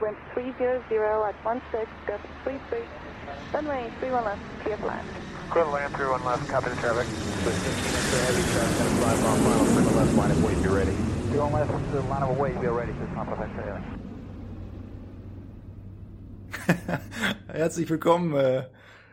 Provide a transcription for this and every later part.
wind 300 at 16, gust 33, runway 31 left, clear for land. Clear land, 31 left, copy the traffic. With 15 inch of heavy traffic, gonna fly off final, clear left, line of weight, be ready. 31 left, the line of weight, be ready, just not perfect trailer. Herzlich willkommen, äh,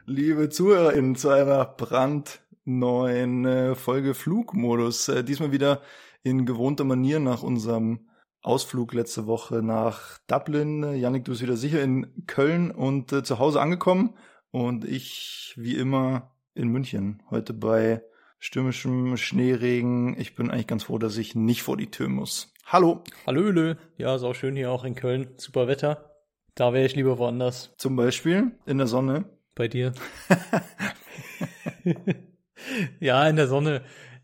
liebe ZuhörerInnen, zu einer brandneuen äh, Folge Flugmodus. Äh, diesmal wieder in gewohnter Manier nach unserem Ausflug letzte Woche nach Dublin. Janik, du bist wieder sicher in Köln und äh, zu Hause angekommen. Und ich, wie immer, in München. Heute bei stürmischem Schneeregen. Ich bin eigentlich ganz froh, dass ich nicht vor die Tür muss. Hallo. Hallöle. Ja, ist auch schön hier auch in Köln. Super Wetter. Da wäre ich lieber woanders. Zum Beispiel in der Sonne. Bei dir. ja, in der Sonne.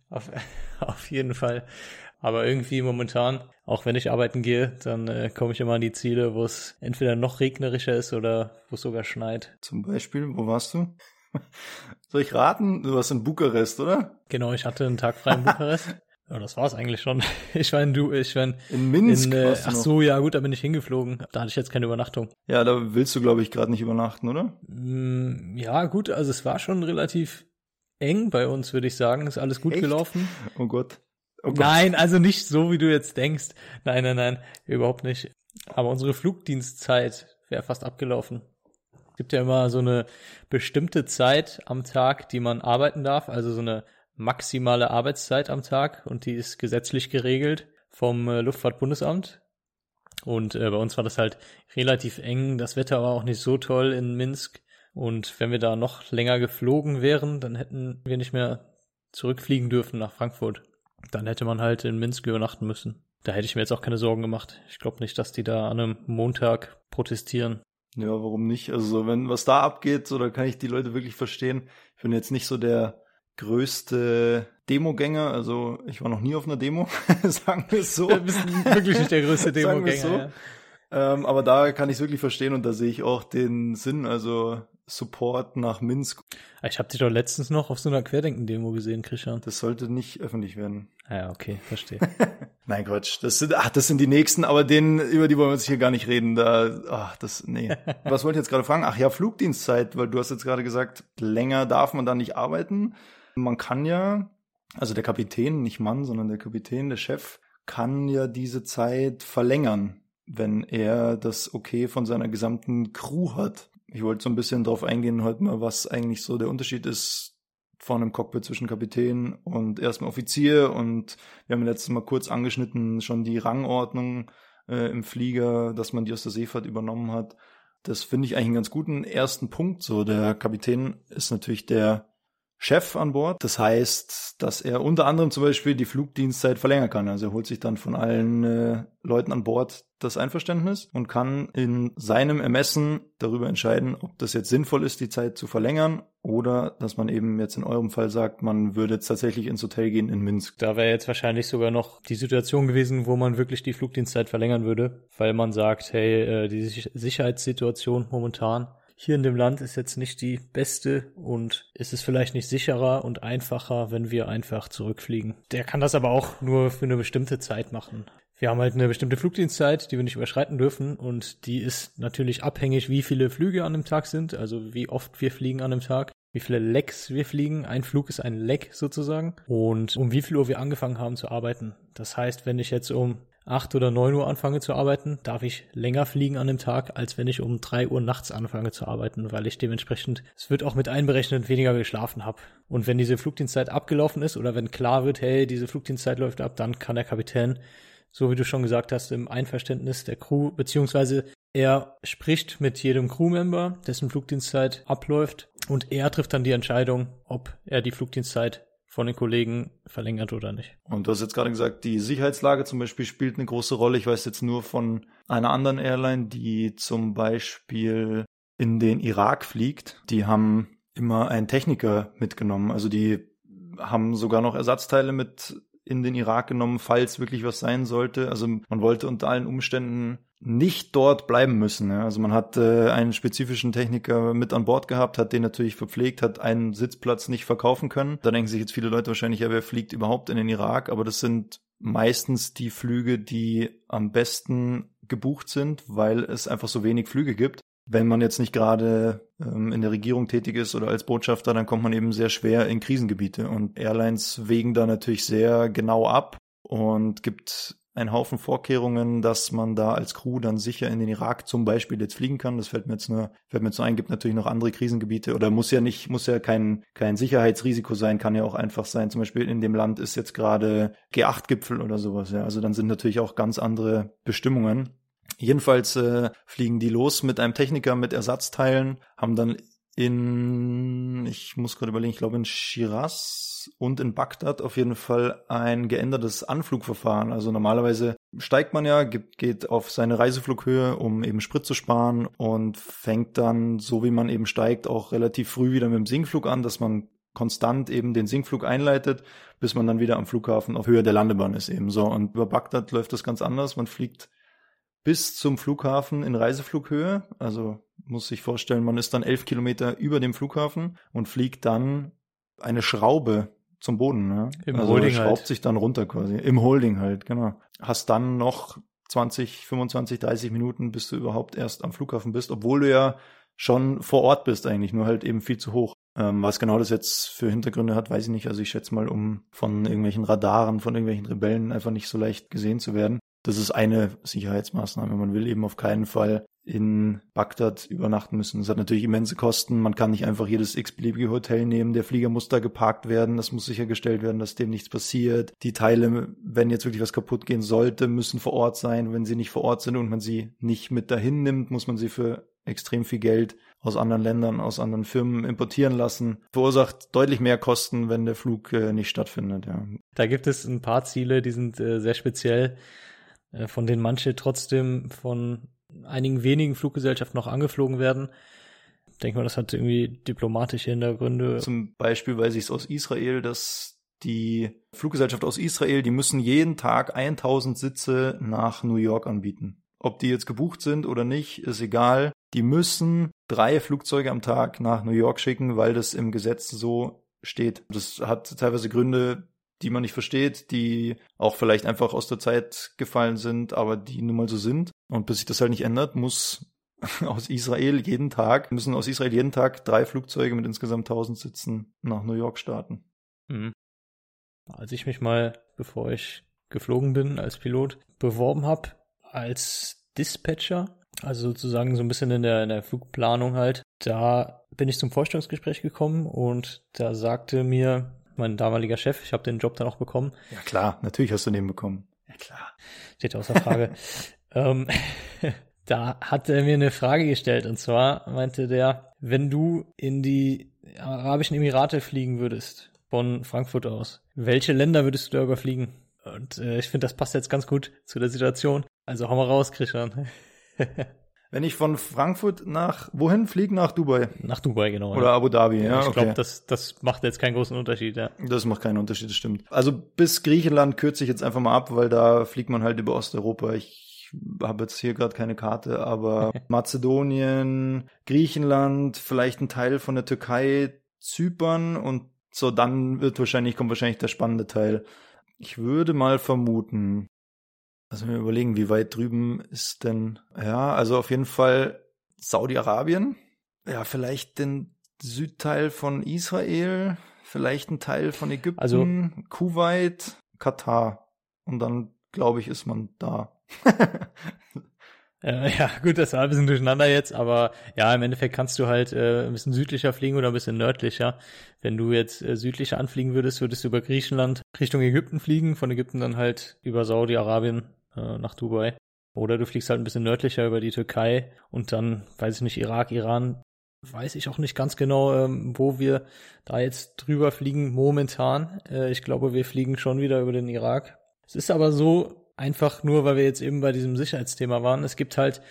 Auf, auf jeden Fall. Aber irgendwie momentan, auch wenn ich arbeiten gehe, dann äh, komme ich immer an die Ziele, wo es entweder noch regnerischer ist oder wo es sogar schneit. Zum Beispiel, wo warst du? Soll ich raten? Du warst in Bukarest, oder? Genau, ich hatte einen Tag frei in Bukarest. Ja, das war's eigentlich schon. Ich in du, ich war in, In Minsk. in äh, ach so, ja gut, da bin ich hingeflogen. Da hatte ich jetzt keine Übernachtung. Ja, da willst du, glaube ich, gerade nicht übernachten, oder? Mm, ja, gut, also es war schon relativ eng bei uns, würde ich sagen. Ist alles gut Echt? gelaufen. Oh Gott. Oh. Nein, also nicht so, wie du jetzt denkst. Nein, nein, nein, überhaupt nicht. Aber unsere Flugdienstzeit wäre fast abgelaufen. Es gibt ja immer so eine bestimmte Zeit am Tag, die man arbeiten darf, also so eine maximale Arbeitszeit am Tag und die ist gesetzlich geregelt vom äh, Luftfahrtbundesamt. Und äh, bei uns war das halt relativ eng. Das Wetter war auch nicht so toll in Minsk. Und wenn wir da noch länger geflogen wären, dann hätten wir nicht mehr zurückfliegen dürfen nach Frankfurt. Dann hätte man halt in Minsk übernachten müssen. Da hätte ich mir jetzt auch keine Sorgen gemacht. Ich glaube nicht, dass die da an einem Montag protestieren. Ja, warum nicht? Also, so, wenn was da abgeht, so, da kann ich die Leute wirklich verstehen. Ich bin jetzt nicht so der größte Demogänger. Also, ich war noch nie auf einer Demo, sagen wir es so. Du bist wirklich nicht der größte Demogänger. so. ja. Ähm, aber da kann ich es wirklich verstehen und da sehe ich auch den Sinn, also Support nach Minsk. Ich habe dich doch letztens noch auf so einer Querdenken-Demo gesehen, Christian. Das sollte nicht öffentlich werden. Ja, okay, verstehe. Nein, Quatsch. Das sind, ach, das sind die nächsten, aber denen, über die wollen wir jetzt hier gar nicht reden. Da, ach, das, nee. Was wollte ich jetzt gerade fragen? Ach ja, Flugdienstzeit, weil du hast jetzt gerade gesagt, länger darf man da nicht arbeiten. Man kann ja, also der Kapitän, nicht Mann, sondern der Kapitän, der Chef, kann ja diese Zeit verlängern, wenn er das okay von seiner gesamten Crew hat. Ich wollte so ein bisschen drauf eingehen heute mal, was eigentlich so der Unterschied ist vorne im Cockpit zwischen Kapitän und erstmal Offizier und wir haben letztes Mal kurz angeschnitten schon die Rangordnung äh, im Flieger, dass man die aus der Seefahrt übernommen hat. Das finde ich eigentlich einen ganz guten ersten Punkt. So, der Kapitän ist natürlich der Chef an Bord. Das heißt, dass er unter anderem zum Beispiel die Flugdienstzeit verlängern kann. Also er holt sich dann von allen äh, Leuten an Bord das Einverständnis und kann in seinem Ermessen darüber entscheiden, ob das jetzt sinnvoll ist, die Zeit zu verlängern oder dass man eben jetzt in eurem Fall sagt, man würde jetzt tatsächlich ins Hotel gehen in Minsk. Da wäre jetzt wahrscheinlich sogar noch die Situation gewesen, wo man wirklich die Flugdienstzeit verlängern würde, weil man sagt, hey, äh, die Sich- Sicherheitssituation momentan hier in dem Land ist jetzt nicht die beste und ist es vielleicht nicht sicherer und einfacher, wenn wir einfach zurückfliegen. Der kann das aber auch nur für eine bestimmte Zeit machen. Wir haben halt eine bestimmte Flugdienstzeit, die wir nicht überschreiten dürfen und die ist natürlich abhängig, wie viele Flüge an einem Tag sind, also wie oft wir fliegen an einem Tag, wie viele Lecks wir fliegen. Ein Flug ist ein Leck sozusagen und um wie viel Uhr wir angefangen haben zu arbeiten. Das heißt, wenn ich jetzt um 8 oder 9 Uhr anfange zu arbeiten, darf ich länger fliegen an dem Tag, als wenn ich um 3 Uhr nachts anfange zu arbeiten, weil ich dementsprechend, es wird auch mit einberechnet, weniger geschlafen habe. Und wenn diese Flugdienstzeit abgelaufen ist oder wenn klar wird, hey, diese Flugdienstzeit läuft ab, dann kann der Kapitän, so wie du schon gesagt hast, im Einverständnis der Crew, beziehungsweise er spricht mit jedem Crewmember, dessen Flugdienstzeit abläuft und er trifft dann die Entscheidung, ob er die Flugdienstzeit von den Kollegen verlängert oder nicht. Und du hast jetzt gerade gesagt, die Sicherheitslage zum Beispiel spielt eine große Rolle. Ich weiß jetzt nur von einer anderen Airline, die zum Beispiel in den Irak fliegt. Die haben immer einen Techniker mitgenommen. Also die haben sogar noch Ersatzteile mit in den Irak genommen, falls wirklich was sein sollte. Also man wollte unter allen Umständen nicht dort bleiben müssen. Ja. Also man hat äh, einen spezifischen Techniker mit an Bord gehabt, hat den natürlich verpflegt, hat einen Sitzplatz nicht verkaufen können. Da denken sich jetzt viele Leute wahrscheinlich, ja, wer fliegt überhaupt in den Irak? Aber das sind meistens die Flüge, die am besten gebucht sind, weil es einfach so wenig Flüge gibt. Wenn man jetzt nicht gerade ähm, in der Regierung tätig ist oder als Botschafter, dann kommt man eben sehr schwer in Krisengebiete. Und Airlines wägen da natürlich sehr genau ab und gibt einen Haufen Vorkehrungen, dass man da als Crew dann sicher in den Irak zum Beispiel jetzt fliegen kann. Das fällt mir jetzt nur, fällt mir jetzt nur ein, gibt natürlich noch andere Krisengebiete oder muss ja nicht, muss ja kein, kein Sicherheitsrisiko sein, kann ja auch einfach sein. Zum Beispiel in dem Land ist jetzt gerade G8-Gipfel oder sowas, ja. Also dann sind natürlich auch ganz andere Bestimmungen. Jedenfalls äh, fliegen die los mit einem Techniker mit Ersatzteilen, haben dann in, ich muss gerade überlegen, ich glaube in Shiraz und in Bagdad auf jeden Fall ein geändertes Anflugverfahren. Also normalerweise steigt man ja, geht, auf seine Reiseflughöhe, um eben Sprit zu sparen und fängt dann, so wie man eben steigt, auch relativ früh wieder mit dem Sinkflug an, dass man konstant eben den Sinkflug einleitet, bis man dann wieder am Flughafen auf Höhe der Landebahn ist eben so. Und über Bagdad läuft das ganz anders. Man fliegt bis zum Flughafen in Reiseflughöhe. Also muss sich vorstellen, man ist dann elf Kilometer über dem Flughafen und fliegt dann eine Schraube zum Boden. Ne? Im also Holding schraubt halt. sich dann runter quasi. Im Holding halt, genau. Hast dann noch 20, 25, 30 Minuten, bis du überhaupt erst am Flughafen bist, obwohl du ja schon vor Ort bist eigentlich, nur halt eben viel zu hoch. Ähm, was genau das jetzt für Hintergründe hat, weiß ich nicht. Also ich schätze mal, um von irgendwelchen Radaren, von irgendwelchen Rebellen einfach nicht so leicht gesehen zu werden. Das ist eine Sicherheitsmaßnahme. Man will eben auf keinen Fall in Bagdad übernachten müssen. Das hat natürlich immense Kosten. Man kann nicht einfach jedes x-beliebige Hotel nehmen. Der Flieger muss da geparkt werden. Das muss sichergestellt werden, dass dem nichts passiert. Die Teile, wenn jetzt wirklich was kaputt gehen sollte, müssen vor Ort sein. Wenn sie nicht vor Ort sind und man sie nicht mit dahin nimmt, muss man sie für extrem viel Geld aus anderen Ländern, aus anderen Firmen importieren lassen. Verursacht deutlich mehr Kosten, wenn der Flug äh, nicht stattfindet. Ja. Da gibt es ein paar Ziele, die sind äh, sehr speziell, von denen manche trotzdem von einigen wenigen Fluggesellschaften noch angeflogen werden. Ich denke mal, das hat irgendwie diplomatische Hintergründe. Zum Beispiel weiß ich es aus Israel, dass die Fluggesellschaft aus Israel, die müssen jeden Tag 1000 Sitze nach New York anbieten. Ob die jetzt gebucht sind oder nicht, ist egal. Die müssen drei Flugzeuge am Tag nach New York schicken, weil das im Gesetz so steht. Das hat teilweise Gründe, die man nicht versteht, die auch vielleicht einfach aus der Zeit gefallen sind, aber die nun mal so sind. Und bis sich das halt nicht ändert, muss aus Israel jeden Tag, müssen aus Israel jeden Tag drei Flugzeuge mit insgesamt 1000 Sitzen nach New York starten. Mhm. Als ich mich mal, bevor ich geflogen bin als Pilot, beworben habe als Dispatcher, also sozusagen so ein bisschen in der, in der Flugplanung halt, da bin ich zum Vorstellungsgespräch gekommen und da sagte mir mein damaliger Chef, ich habe den Job dann auch bekommen. Ja klar, natürlich hast du den bekommen. Ja klar, steht außer Frage. ähm, da hat er mir eine Frage gestellt und zwar meinte der, wenn du in die Arabischen Emirate fliegen würdest, von Frankfurt aus, welche Länder würdest du da überfliegen? Und äh, ich finde, das passt jetzt ganz gut zu der Situation. Also hau mal raus, Christian. Wenn ich von Frankfurt nach, wohin fliege? Nach Dubai? Nach Dubai, genau. Oder ja. Abu Dhabi, ja, ich okay. glaube, das, das macht jetzt keinen großen Unterschied, ja. Das macht keinen Unterschied, das stimmt. Also bis Griechenland kürze ich jetzt einfach mal ab, weil da fliegt man halt über Osteuropa. Ich habe jetzt hier gerade keine Karte, aber Mazedonien, Griechenland, vielleicht ein Teil von der Türkei, Zypern und so dann wird wahrscheinlich, kommt wahrscheinlich der spannende Teil. Ich würde mal vermuten, also wir überlegen, wie weit drüben ist denn, ja, also auf jeden Fall Saudi-Arabien, ja, vielleicht den Südteil von Israel, vielleicht ein Teil von Ägypten, Also- Kuwait, Katar. Und dann, glaube ich, ist man da. Äh, ja, gut, das war ein bisschen durcheinander jetzt, aber ja, im Endeffekt kannst du halt äh, ein bisschen südlicher fliegen oder ein bisschen nördlicher. Wenn du jetzt äh, südlicher anfliegen würdest, würdest du über Griechenland Richtung Ägypten fliegen, von Ägypten dann halt über Saudi-Arabien äh, nach Dubai. Oder du fliegst halt ein bisschen nördlicher über die Türkei und dann, weiß ich nicht, Irak, Iran. Weiß ich auch nicht ganz genau, ähm, wo wir da jetzt drüber fliegen momentan. Äh, ich glaube, wir fliegen schon wieder über den Irak. Es ist aber so, einfach nur, weil wir jetzt eben bei diesem Sicherheitsthema waren. Es gibt halt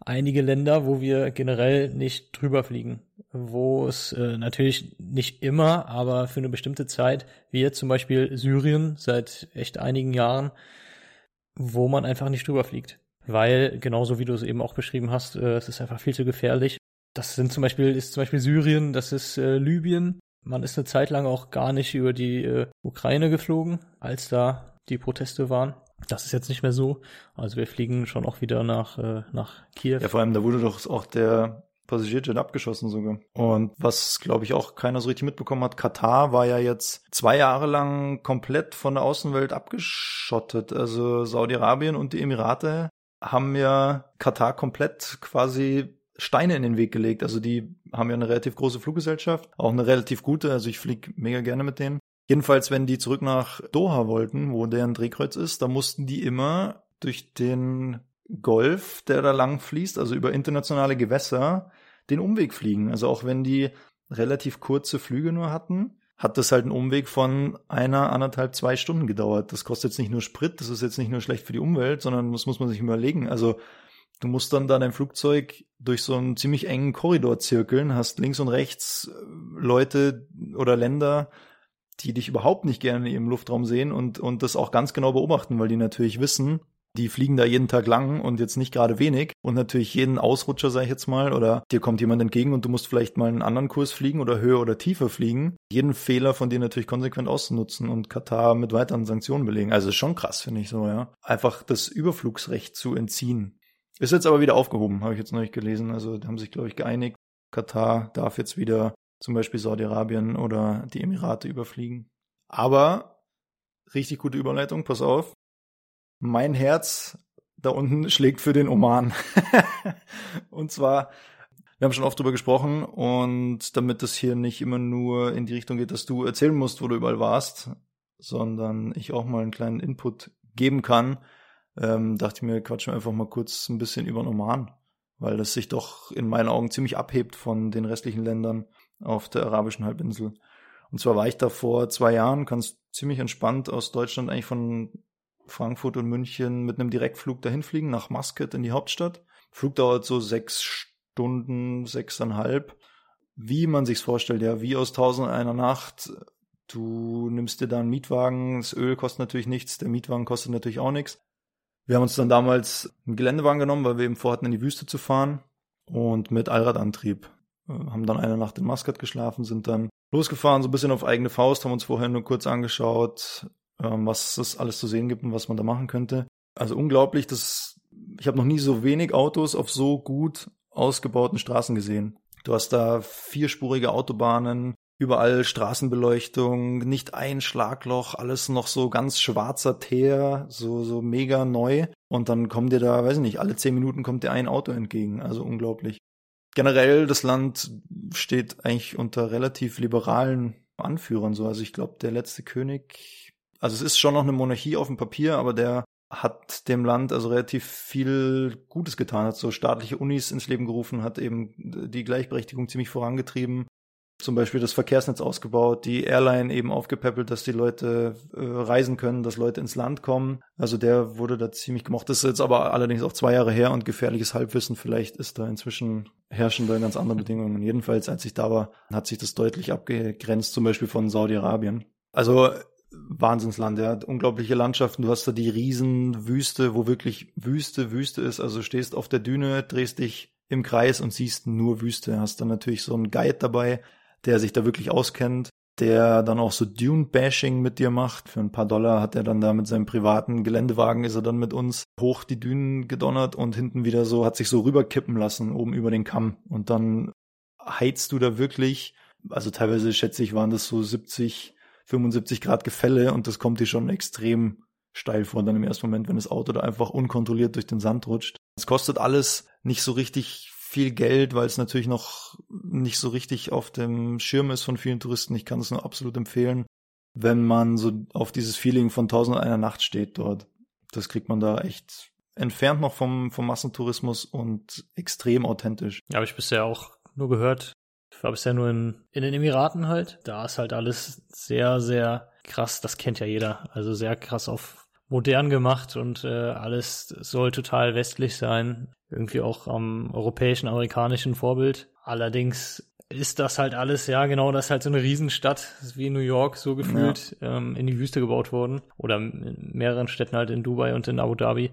einige Länder, wo wir generell nicht drüber fliegen, wo es äh, natürlich nicht immer, aber für eine bestimmte Zeit, wie jetzt zum Beispiel Syrien seit echt einigen Jahren, wo man einfach nicht drüber fliegt. Weil, genauso wie du es eben auch beschrieben hast, äh, es ist einfach viel zu gefährlich. Das sind zum Beispiel, ist zum Beispiel Syrien, das ist äh, Libyen. Man ist eine Zeit lang auch gar nicht über die äh, Ukraine geflogen, als da die Proteste waren. Das ist jetzt nicht mehr so. Also wir fliegen schon auch wieder nach, äh, nach Kiew. Ja, vor allem, da wurde doch auch der Passagierjet abgeschossen sogar. Und was, glaube ich, auch keiner so richtig mitbekommen hat, Katar war ja jetzt zwei Jahre lang komplett von der Außenwelt abgeschottet. Also Saudi-Arabien und die Emirate haben ja Katar komplett quasi Steine in den Weg gelegt. Also die haben ja eine relativ große Fluggesellschaft, auch eine relativ gute. Also ich fliege mega gerne mit denen. Jedenfalls, wenn die zurück nach Doha wollten, wo deren Drehkreuz ist, da mussten die immer durch den Golf, der da lang fließt, also über internationale Gewässer, den Umweg fliegen. Also auch wenn die relativ kurze Flüge nur hatten, hat das halt einen Umweg von einer, anderthalb, zwei Stunden gedauert. Das kostet jetzt nicht nur Sprit, das ist jetzt nicht nur schlecht für die Umwelt, sondern das muss man sich überlegen. Also du musst dann da dein Flugzeug durch so einen ziemlich engen Korridor zirkeln, hast links und rechts äh, Leute oder Länder, die dich überhaupt nicht gerne im Luftraum sehen und, und das auch ganz genau beobachten, weil die natürlich wissen, die fliegen da jeden Tag lang und jetzt nicht gerade wenig. Und natürlich jeden Ausrutscher, sag ich jetzt mal, oder dir kommt jemand entgegen und du musst vielleicht mal einen anderen Kurs fliegen oder höher oder tiefer fliegen. Jeden Fehler von dir natürlich konsequent auszunutzen und Katar mit weiteren Sanktionen belegen. Also schon krass, finde ich so, ja. Einfach das Überflugsrecht zu entziehen. Ist jetzt aber wieder aufgehoben, habe ich jetzt nicht gelesen. Also haben sich, glaube ich, geeinigt. Katar darf jetzt wieder zum Beispiel Saudi-Arabien oder die Emirate überfliegen. Aber richtig gute Überleitung, pass auf mein Herz da unten schlägt für den Oman. und zwar, wir haben schon oft drüber gesprochen und damit das hier nicht immer nur in die Richtung geht, dass du erzählen musst, wo du überall warst, sondern ich auch mal einen kleinen Input geben kann, ähm, dachte ich mir, quatschen wir einfach mal kurz ein bisschen über den Oman, weil das sich doch in meinen Augen ziemlich abhebt von den restlichen Ländern auf der arabischen Halbinsel. Und zwar war ich da vor zwei Jahren, ganz ziemlich entspannt aus Deutschland eigentlich von Frankfurt und München mit einem Direktflug dahin fliegen, nach Muscat in die Hauptstadt. Flug dauert so sechs Stunden, sechseinhalb. Wie man sich's vorstellt, ja, wie aus Tausend einer Nacht. Du nimmst dir da einen Mietwagen, das Öl kostet natürlich nichts, der Mietwagen kostet natürlich auch nichts. Wir haben uns dann damals einen Geländewagen genommen, weil wir eben vorhatten, in die Wüste zu fahren und mit Allradantrieb. Äh, haben dann eine Nacht in Muscat geschlafen, sind dann losgefahren, so ein bisschen auf eigene Faust, haben uns vorher nur kurz angeschaut, ähm, was es alles zu sehen gibt und was man da machen könnte. Also unglaublich, das, ich habe noch nie so wenig Autos auf so gut ausgebauten Straßen gesehen. Du hast da vierspurige Autobahnen, überall Straßenbeleuchtung, nicht ein Schlagloch, alles noch so ganz schwarzer Teer, so, so mega neu. Und dann kommt dir da, weiß ich nicht, alle zehn Minuten kommt dir ein Auto entgegen. Also unglaublich. Generell, das Land steht eigentlich unter relativ liberalen Anführern so. Also ich glaube, der letzte König also es ist schon noch eine Monarchie auf dem Papier, aber der hat dem Land also relativ viel Gutes getan, hat so staatliche Unis ins Leben gerufen, hat eben die Gleichberechtigung ziemlich vorangetrieben, zum Beispiel das Verkehrsnetz ausgebaut, die Airline eben aufgepäppelt, dass die Leute äh, reisen können, dass Leute ins Land kommen. Also der wurde da ziemlich gemocht. Das ist jetzt aber allerdings auch zwei Jahre her und gefährliches Halbwissen. Vielleicht ist da inzwischen herrschen da ganz andere Bedingungen. Jedenfalls, als ich da war, hat sich das deutlich abgegrenzt, zum Beispiel von Saudi-Arabien. Also Wahnsinnsland, ja. Unglaubliche Landschaften. Du hast da die Riesenwüste, wo wirklich Wüste, Wüste ist. Also stehst auf der Düne, drehst dich im Kreis und siehst nur Wüste. Hast dann natürlich so einen Guide dabei, der sich da wirklich auskennt, der dann auch so Dune-Bashing mit dir macht. Für ein paar Dollar hat er dann da mit seinem privaten Geländewagen ist er dann mit uns hoch die Dünen gedonnert und hinten wieder so, hat sich so rüberkippen lassen, oben über den Kamm. Und dann heizt du da wirklich, also teilweise schätze ich, waren das so 70 75 Grad Gefälle und das kommt dir schon extrem steil vor dann im ersten Moment, wenn das Auto da einfach unkontrolliert durch den Sand rutscht. Es kostet alles nicht so richtig viel Geld, weil es natürlich noch nicht so richtig auf dem Schirm ist von vielen Touristen. Ich kann es nur absolut empfehlen, wenn man so auf dieses Feeling von Tausend einer Nacht steht dort. Das kriegt man da echt entfernt noch vom, vom Massentourismus und extrem authentisch. Ja, habe ich bisher auch nur gehört. Ich war bisher nur in, in den Emiraten halt. Da ist halt alles sehr, sehr krass. Das kennt ja jeder. Also sehr krass auf modern gemacht und äh, alles soll total westlich sein. Irgendwie auch am europäischen, amerikanischen Vorbild. Allerdings ist das halt alles, ja genau, das ist halt so eine Riesenstadt, wie New York so gefühlt, ja. ähm, in die Wüste gebaut worden. Oder in mehreren Städten halt in Dubai und in Abu Dhabi.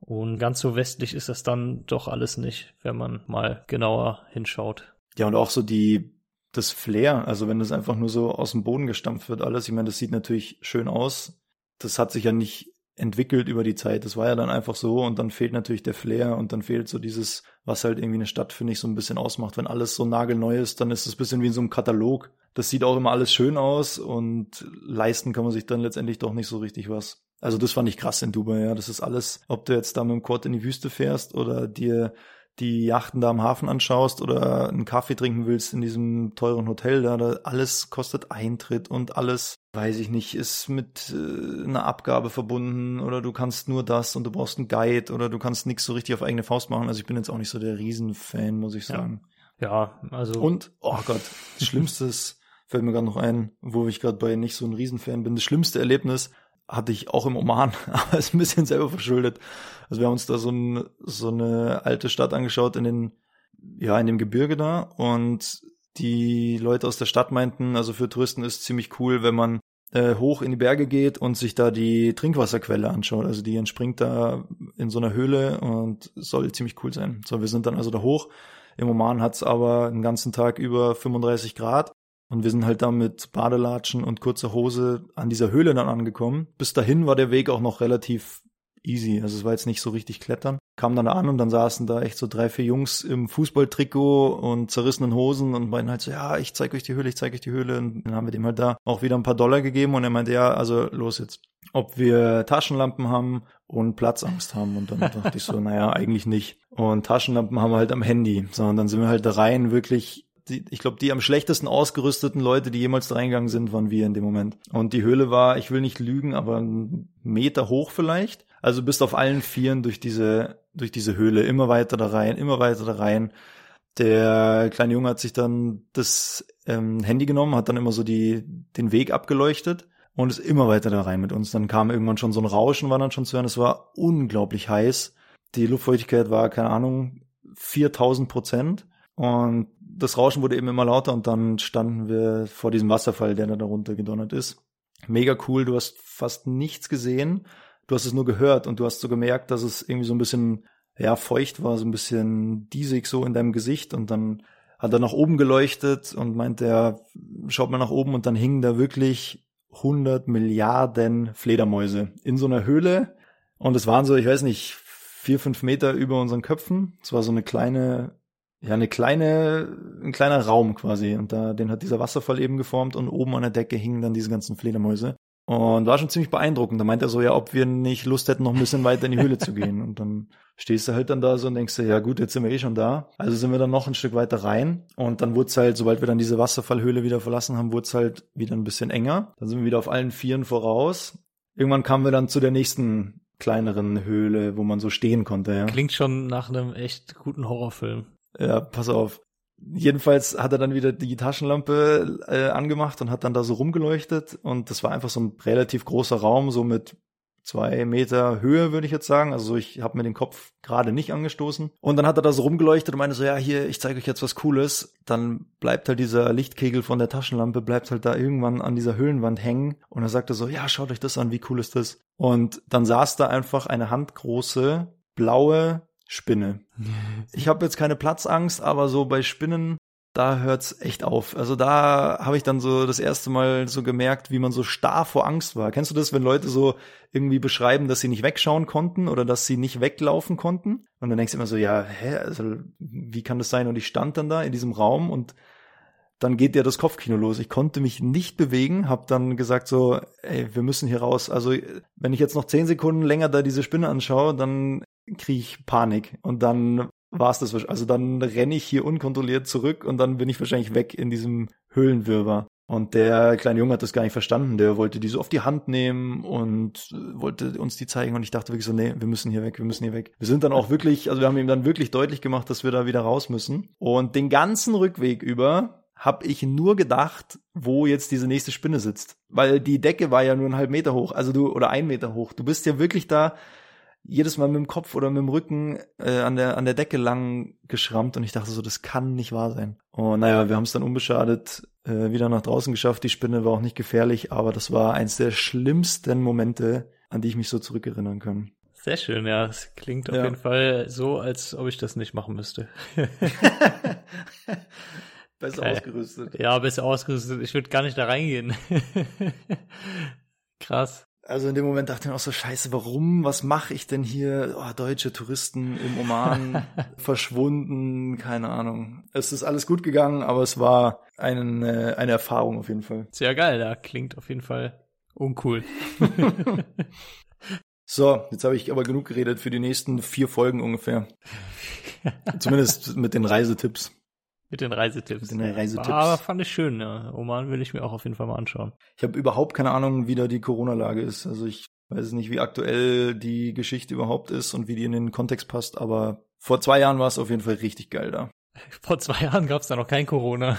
Und ganz so westlich ist das dann doch alles nicht, wenn man mal genauer hinschaut. Ja, und auch so die, das Flair, also wenn das einfach nur so aus dem Boden gestampft wird, alles, ich meine, das sieht natürlich schön aus. Das hat sich ja nicht entwickelt über die Zeit. Das war ja dann einfach so und dann fehlt natürlich der Flair und dann fehlt so dieses, was halt irgendwie eine Stadt, finde ich, so ein bisschen ausmacht. Wenn alles so nagelneu ist, dann ist es ein bisschen wie in so einem Katalog. Das sieht auch immer alles schön aus und leisten kann man sich dann letztendlich doch nicht so richtig was. Also das fand ich krass in Dubai, ja. Das ist alles, ob du jetzt da mit dem Quad in die Wüste fährst oder dir die Yachten da am Hafen anschaust oder einen Kaffee trinken willst in diesem teuren Hotel da, da alles kostet Eintritt und alles, weiß ich nicht, ist mit äh, einer Abgabe verbunden oder du kannst nur das und du brauchst einen Guide oder du kannst nichts so richtig auf eigene Faust machen. Also ich bin jetzt auch nicht so der Riesenfan, muss ich sagen. Ja, ja also. Und, oh Gott, das Schlimmste ist, fällt mir gerade noch ein, wo ich gerade bei nicht so ein Riesenfan bin, das schlimmste Erlebnis hatte ich auch im Oman, aber ist ein bisschen selber verschuldet. Also wir haben uns da so, ein, so eine alte Stadt angeschaut in den, ja, in dem Gebirge da und die Leute aus der Stadt meinten, also für Touristen ist ziemlich cool, wenn man äh, hoch in die Berge geht und sich da die Trinkwasserquelle anschaut. Also die entspringt da in so einer Höhle und soll ziemlich cool sein. So, wir sind dann also da hoch. Im Oman hat's aber den ganzen Tag über 35 Grad und wir sind halt da mit Badelatschen und kurzer Hose an dieser Höhle dann angekommen. Bis dahin war der Weg auch noch relativ easy. Also es war jetzt nicht so richtig klettern. Kam dann da an und dann saßen da echt so drei, vier Jungs im Fußballtrikot und zerrissenen Hosen und meinten halt so, ja, ich zeig euch die Höhle, ich zeig euch die Höhle. Und dann haben wir dem halt da auch wieder ein paar Dollar gegeben und er meinte, ja, also los jetzt. Ob wir Taschenlampen haben und Platzangst haben. Und dann dachte ich so, naja, eigentlich nicht. Und Taschenlampen haben wir halt am Handy. So, und dann sind wir halt rein wirklich die, ich glaube, die am schlechtesten ausgerüsteten Leute, die jemals da reingegangen sind, waren wir in dem Moment. Und die Höhle war, ich will nicht lügen, aber einen Meter hoch vielleicht. Also bist auf allen Vieren durch diese, durch diese Höhle immer weiter da rein, immer weiter da rein. Der kleine Junge hat sich dann das ähm, Handy genommen, hat dann immer so die, den Weg abgeleuchtet und ist immer weiter da rein mit uns. Dann kam irgendwann schon so ein Rauschen, war dann schon zu hören. Es war unglaublich heiß. Die Luftfeuchtigkeit war, keine Ahnung, 4000 Prozent. Und das Rauschen wurde eben immer lauter und dann standen wir vor diesem Wasserfall, der da darunter gedonnert ist. Mega cool, du hast fast nichts gesehen, du hast es nur gehört und du hast so gemerkt, dass es irgendwie so ein bisschen, ja, feucht war, so ein bisschen diesig so in deinem Gesicht und dann hat er nach oben geleuchtet und meinte er, schaut mal nach oben und dann hingen da wirklich 100 Milliarden Fledermäuse in so einer Höhle und es waren so, ich weiß nicht, vier, fünf Meter über unseren Köpfen. Es war so eine kleine ja, eine kleine, ein kleiner Raum quasi. Und da, den hat dieser Wasserfall eben geformt und oben an der Decke hingen dann diese ganzen Fledermäuse. Und war schon ziemlich beeindruckend. Da meint er so, ja, ob wir nicht Lust hätten, noch ein bisschen weiter in die Höhle zu gehen. Und dann stehst du halt dann da so und denkst dir, ja gut, jetzt sind wir eh schon da. Also sind wir dann noch ein Stück weiter rein. Und dann wurde es halt, sobald wir dann diese Wasserfallhöhle wieder verlassen haben, wurde es halt wieder ein bisschen enger. Dann sind wir wieder auf allen Vieren voraus. Irgendwann kamen wir dann zu der nächsten kleineren Höhle, wo man so stehen konnte. Ja. Klingt schon nach einem echt guten Horrorfilm. Ja, pass auf. Jedenfalls hat er dann wieder die Taschenlampe äh, angemacht und hat dann da so rumgeleuchtet und das war einfach so ein relativ großer Raum, so mit zwei Meter Höhe, würde ich jetzt sagen. Also ich habe mir den Kopf gerade nicht angestoßen. Und dann hat er da so rumgeleuchtet und meinte so, ja, hier, ich zeige euch jetzt was Cooles. Dann bleibt halt dieser Lichtkegel von der Taschenlampe, bleibt halt da irgendwann an dieser Höhlenwand hängen. Und er sagte so, ja, schaut euch das an, wie cool ist das? Und dann saß da einfach eine handgroße, blaue Spinne. Ich habe jetzt keine Platzangst, aber so bei Spinnen, da hört's echt auf. Also da habe ich dann so das erste Mal so gemerkt, wie man so starr vor Angst war. Kennst du das, wenn Leute so irgendwie beschreiben, dass sie nicht wegschauen konnten oder dass sie nicht weglaufen konnten? Und dann denkst du immer so, ja, hä, also wie kann das sein? Und ich stand dann da in diesem Raum und dann geht ja das Kopfkino los. Ich konnte mich nicht bewegen, habe dann gesagt so, ey, wir müssen hier raus. Also wenn ich jetzt noch zehn Sekunden länger da diese Spinne anschaue, dann kriege ich Panik und dann war es das. Also dann renne ich hier unkontrolliert zurück und dann bin ich wahrscheinlich weg in diesem Höhlenwirrwarr. Und der kleine Junge hat das gar nicht verstanden. Der wollte die so auf die Hand nehmen und wollte uns die zeigen. Und ich dachte wirklich so, nee, wir müssen hier weg, wir müssen hier weg. Wir sind dann auch wirklich, also wir haben ihm dann wirklich deutlich gemacht, dass wir da wieder raus müssen. Und den ganzen Rückweg über habe ich nur gedacht, wo jetzt diese nächste Spinne sitzt. Weil die Decke war ja nur einen halben Meter hoch, also du, oder ein Meter hoch. Du bist ja wirklich da jedes Mal mit dem Kopf oder mit dem Rücken äh, an der an der Decke lang geschrammt und ich dachte so, das kann nicht wahr sein. Und naja, wir haben es dann unbeschadet äh, wieder nach draußen geschafft. Die Spinne war auch nicht gefährlich, aber das war eins der schlimmsten Momente, an die ich mich so zurückerinnern kann. Sehr schön, ja. Es klingt auf jeden Fall so, als ob ich das nicht machen müsste. besser Geil. ausgerüstet. Ja, besser ausgerüstet. Ich würde gar nicht da reingehen. Krass. Also in dem Moment dachte ich mir auch so, scheiße, warum, was mache ich denn hier? Oh, deutsche Touristen im Oman verschwunden, keine Ahnung. Es ist alles gut gegangen, aber es war eine, eine Erfahrung auf jeden Fall. Sehr geil, da klingt auf jeden Fall uncool. so, jetzt habe ich aber genug geredet für die nächsten vier Folgen ungefähr. Zumindest mit den Reisetipps. Mit den Reisetipps. Mit den Reisetipps. Aber fand ich schön, ja. Oman will ich mir auch auf jeden Fall mal anschauen. Ich habe überhaupt keine Ahnung, wie da die Corona-Lage ist. Also ich weiß nicht, wie aktuell die Geschichte überhaupt ist und wie die in den Kontext passt, aber vor zwei Jahren war es auf jeden Fall richtig geil da. Vor zwei Jahren gab es da noch kein Corona.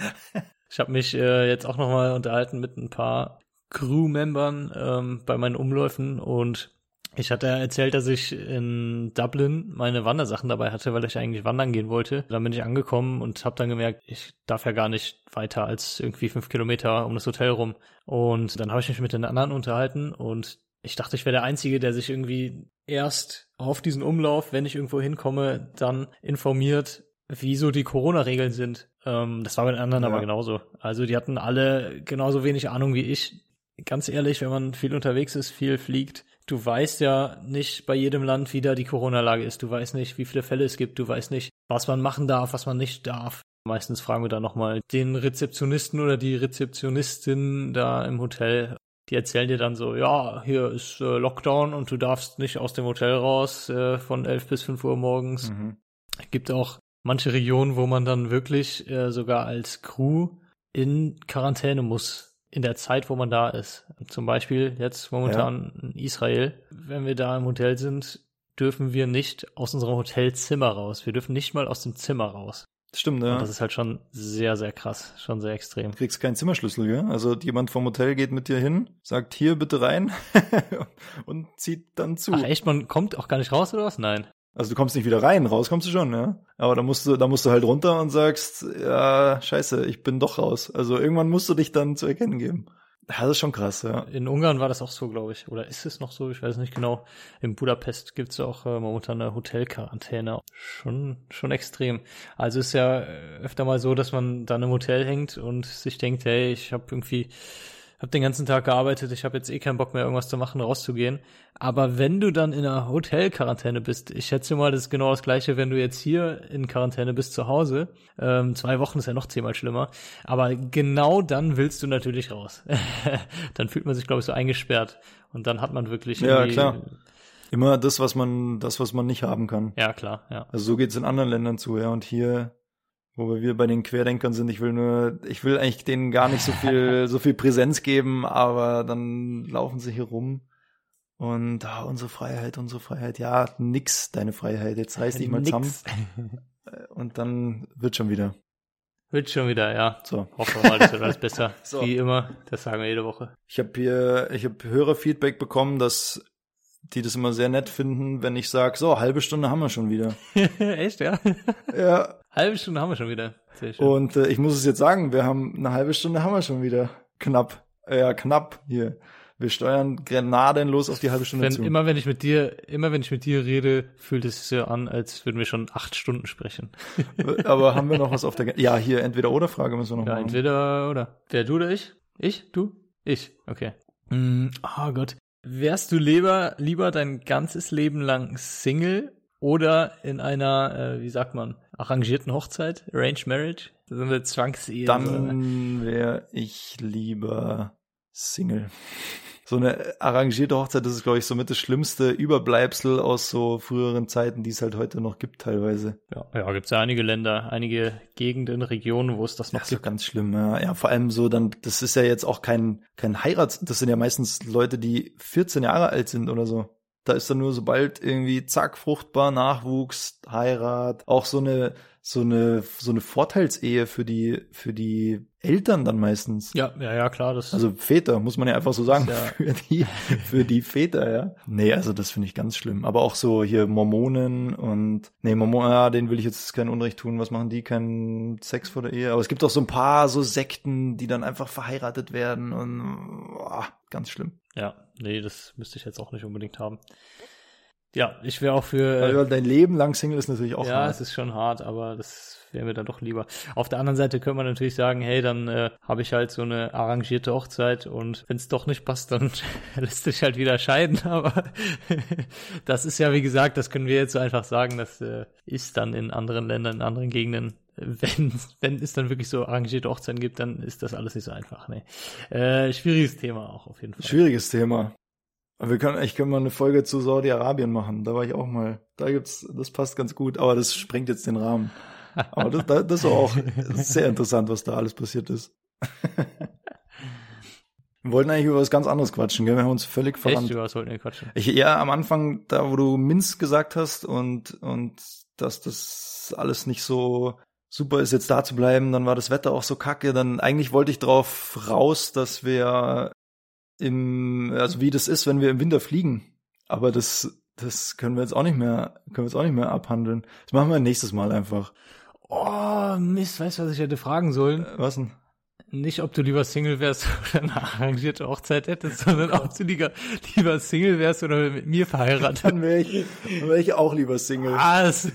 ich habe mich äh, jetzt auch nochmal unterhalten mit ein paar Crew-Membern ähm, bei meinen Umläufen und ich hatte erzählt, dass ich in Dublin meine Wandersachen dabei hatte, weil ich eigentlich wandern gehen wollte. Dann bin ich angekommen und habe dann gemerkt, ich darf ja gar nicht weiter als irgendwie fünf Kilometer um das Hotel rum. Und dann habe ich mich mit den anderen unterhalten und ich dachte, ich wäre der Einzige, der sich irgendwie erst auf diesen Umlauf, wenn ich irgendwo hinkomme, dann informiert, wieso die Corona-Regeln sind. Ähm, das war bei den anderen ja. aber genauso. Also die hatten alle genauso wenig Ahnung wie ich. Ganz ehrlich, wenn man viel unterwegs ist, viel fliegt, du weißt ja nicht bei jedem Land, wie da die Corona-Lage ist. Du weißt nicht, wie viele Fälle es gibt. Du weißt nicht, was man machen darf, was man nicht darf. Meistens fragen wir dann nochmal den Rezeptionisten oder die Rezeptionistin da im Hotel. Die erzählen dir dann so, ja, hier ist äh, Lockdown und du darfst nicht aus dem Hotel raus äh, von 11 bis 5 Uhr morgens. Mhm. Gibt auch manche Regionen, wo man dann wirklich äh, sogar als Crew in Quarantäne muss in der Zeit, wo man da ist. Zum Beispiel jetzt momentan ja. in Israel. Wenn wir da im Hotel sind, dürfen wir nicht aus unserem Hotelzimmer raus. Wir dürfen nicht mal aus dem Zimmer raus. Stimmt, ja. Und das ist halt schon sehr, sehr krass, schon sehr extrem. Du kriegst keinen Zimmerschlüssel, gell? Also jemand vom Hotel geht mit dir hin, sagt hier bitte rein und zieht dann zu. Ach echt, man kommt auch gar nicht raus oder was? Nein. Also du kommst nicht wieder rein, raus kommst du schon, ja. Aber da musst du, da musst du halt runter und sagst, ja, scheiße, ich bin doch raus. Also irgendwann musst du dich dann zu erkennen geben. Das ist schon krass, ja. In Ungarn war das auch so, glaube ich. Oder ist es noch so? Ich weiß nicht genau. In Budapest gibt's ja auch äh, momentan eine Hotelquarantäne. Schon, schon extrem. Also ist ja äh, öfter mal so, dass man dann im Hotel hängt und sich denkt, hey, ich habe irgendwie habe den ganzen Tag gearbeitet, ich habe jetzt eh keinen Bock mehr, irgendwas zu machen, rauszugehen. Aber wenn du dann in einer Hotelquarantäne bist, ich schätze mal, das ist genau das gleiche, wenn du jetzt hier in Quarantäne bist zu Hause. Ähm, zwei Wochen ist ja noch zehnmal schlimmer. Aber genau dann willst du natürlich raus. dann fühlt man sich, glaube ich, so eingesperrt. Und dann hat man wirklich. Ja, klar. Immer das, was man, das, was man nicht haben kann. Ja, klar, ja. Also so geht's in anderen Ländern zu, ja. Und hier wo wir bei den Querdenkern sind. Ich will nur, ich will eigentlich denen gar nicht so viel, so viel Präsenz geben, aber dann laufen sie hier rum und ah, unsere Freiheit, unsere Freiheit. Ja, nix, deine Freiheit. Jetzt reiß dich mal zusammen. Und dann wird schon wieder. Wird schon wieder, ja. So. Hoffen wir mal, das wird alles besser. so. Wie immer. Das sagen wir jede Woche. Ich habe hier, ich habe Hörerfeedback bekommen, dass die das immer sehr nett finden, wenn ich sage, so, halbe Stunde haben wir schon wieder. Echt, ja? Ja. Halbe Stunde haben wir schon wieder. Sehr schön. Und äh, ich muss es jetzt sagen, wir haben eine halbe Stunde haben wir schon wieder. Knapp. Äh, ja, knapp hier. Wir steuern grenadenlos auf die halbe Stunde wenn, zu. Immer wenn ich mit dir, immer wenn ich mit dir rede, fühlt es sich so an, als würden wir schon acht Stunden sprechen. Aber haben wir noch was auf der, ja, hier entweder oder Frage müssen wir noch ja, machen. entweder oder. Wer du oder ich? Ich? Du? Ich? Okay. Mm, oh Gott. Wärst du lieber, lieber dein ganzes Leben lang Single oder in einer, äh, wie sagt man, arrangierten Hochzeit, Arranged Marriage, so eine Zwangsehe. Dann wäre ich lieber Single so eine arrangierte Hochzeit, das ist, glaube ich, somit das schlimmste Überbleibsel aus so früheren Zeiten, die es halt heute noch gibt teilweise. Ja, ja gibt es ja einige Länder, einige Gegenden, Regionen, wo es das noch das gibt. Ist ganz schlimm, ja. ja. Vor allem so dann, das ist ja jetzt auch kein, kein Heirats, das sind ja meistens Leute, die 14 Jahre alt sind oder so. Da ist dann nur sobald irgendwie zack, fruchtbar, Nachwuchs, Heirat, auch so eine so eine so eine Vorteilsehe für die für die Eltern dann meistens. Ja, ja, ja, klar, das Also Väter, muss man ja einfach so sagen, ja für die für die Väter, ja. Nee, also das finde ich ganz schlimm, aber auch so hier Mormonen und nee, Mormonen, ja, denen will ich jetzt kein Unrecht tun, was machen die keinen Sex vor der Ehe, aber es gibt auch so ein paar so Sekten, die dann einfach verheiratet werden und oh, ganz schlimm. Ja, nee, das müsste ich jetzt auch nicht unbedingt haben. Ja, ich wäre auch für. Weil dein Leben lang Single ist natürlich auch ja, hart. es ist schon hart, aber das wäre mir dann doch lieber. Auf der anderen Seite könnte man natürlich sagen, hey, dann äh, habe ich halt so eine arrangierte Hochzeit und wenn es doch nicht passt, dann lässt sich halt wieder scheiden. Aber das ist ja, wie gesagt, das können wir jetzt so einfach sagen, das äh, ist dann in anderen Ländern, in anderen Gegenden wenn, wenn es dann wirklich so arrangierte Hochzeiten gibt, dann ist das alles nicht so einfach. Nee. Äh, schwieriges Thema auch auf jeden Fall. Schwieriges Thema. Wir können, ich können mal eine Folge zu Saudi-Arabien machen. Da war ich auch mal. Da gibt's, das passt ganz gut. Aber das sprengt jetzt den Rahmen. Aber das, das, ist auch sehr interessant, was da alles passiert ist. Wir wollten eigentlich über was ganz anderes quatschen, gell? Wir haben uns völlig verrannt. Echt, über was wollten wir quatschen? Ich, ja, am Anfang, da wo du Minz gesagt hast und, und dass das alles nicht so super ist, jetzt da zu bleiben, dann war das Wetter auch so kacke, dann eigentlich wollte ich drauf raus, dass wir im, also wie das ist, wenn wir im Winter fliegen. Aber das, das können wir jetzt auch nicht mehr, können wir jetzt auch nicht mehr abhandeln. Das machen wir nächstes Mal einfach. Oh, Mist, weißt du, was ich hätte fragen sollen? Äh, Was denn? Nicht, ob du lieber Single wärst oder eine arrangierte Hochzeit hättest, sondern ob du lieber, lieber Single wärst oder mit mir verheiratet. Dann wäre ich, dann wär ich auch lieber Single. Was?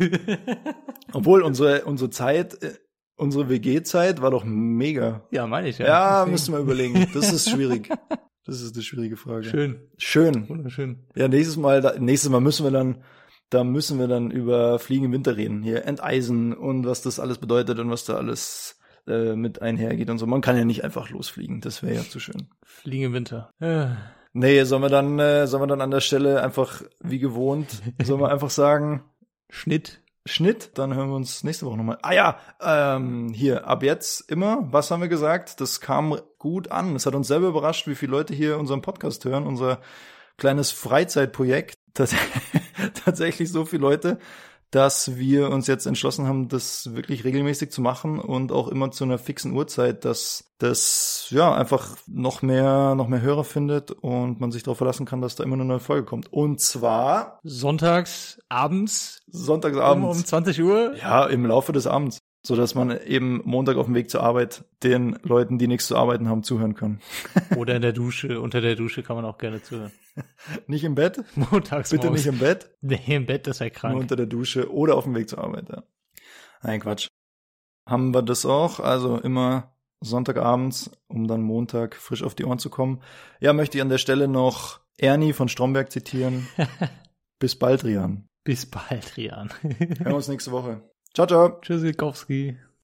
Obwohl unsere, unsere Zeit, äh, unsere WG-Zeit war doch mega. ja, meine ich ja. Ja, Deswegen. müssen wir überlegen. Das ist schwierig. Das ist eine schwierige Frage. Schön, Schön. wunderschön. Ja, nächstes Mal, nächstes Mal müssen wir dann, da müssen wir dann über Fliegen im Winter reden. Hier Enteisen und was das alles bedeutet und was da alles äh, mit einhergeht und so. Man kann ja nicht einfach losfliegen. Das wäre ja zu schön. Fliegen im Winter. Äh, Nee, sollen wir dann, äh, sollen wir dann an der Stelle einfach wie gewohnt, sollen wir einfach sagen, Schnitt. Schnitt, dann hören wir uns nächste Woche nochmal. Ah ja, ähm, hier, ab jetzt immer, was haben wir gesagt? Das kam gut an. Es hat uns selber überrascht, wie viele Leute hier unseren Podcast hören, unser kleines Freizeitprojekt. Tats tatsächlich so viele Leute, dass wir uns jetzt entschlossen haben, das wirklich regelmäßig zu machen und auch immer zu einer fixen Uhrzeit, dass das ja einfach noch mehr, noch mehr Hörer findet und man sich darauf verlassen kann, dass da immer eine neue Folge kommt. Und zwar Sonntags, abends, um, sonntagsabends. um 20 Uhr. Ja, im Laufe des Abends, so dass man eben Montag auf dem Weg zur Arbeit den Leuten, die nichts zu arbeiten haben, zuhören kann. Oder in der Dusche. Unter der Dusche kann man auch gerne zuhören. Nicht im Bett, Montags bitte nicht im Bett, Nee, im Bett, das wäre nur krank. unter der Dusche oder auf dem Weg zur Arbeit. Ja. Nein, Quatsch. Haben wir das auch? Also immer Sonntagabends, um dann Montag frisch auf die Ohren zu kommen. Ja, möchte ich an der Stelle noch Ernie von Stromberg zitieren. Bis bald, Rian. Bis bald, Rian. Hören wir uns nächste Woche. Ciao, ciao. Tschüssikowski.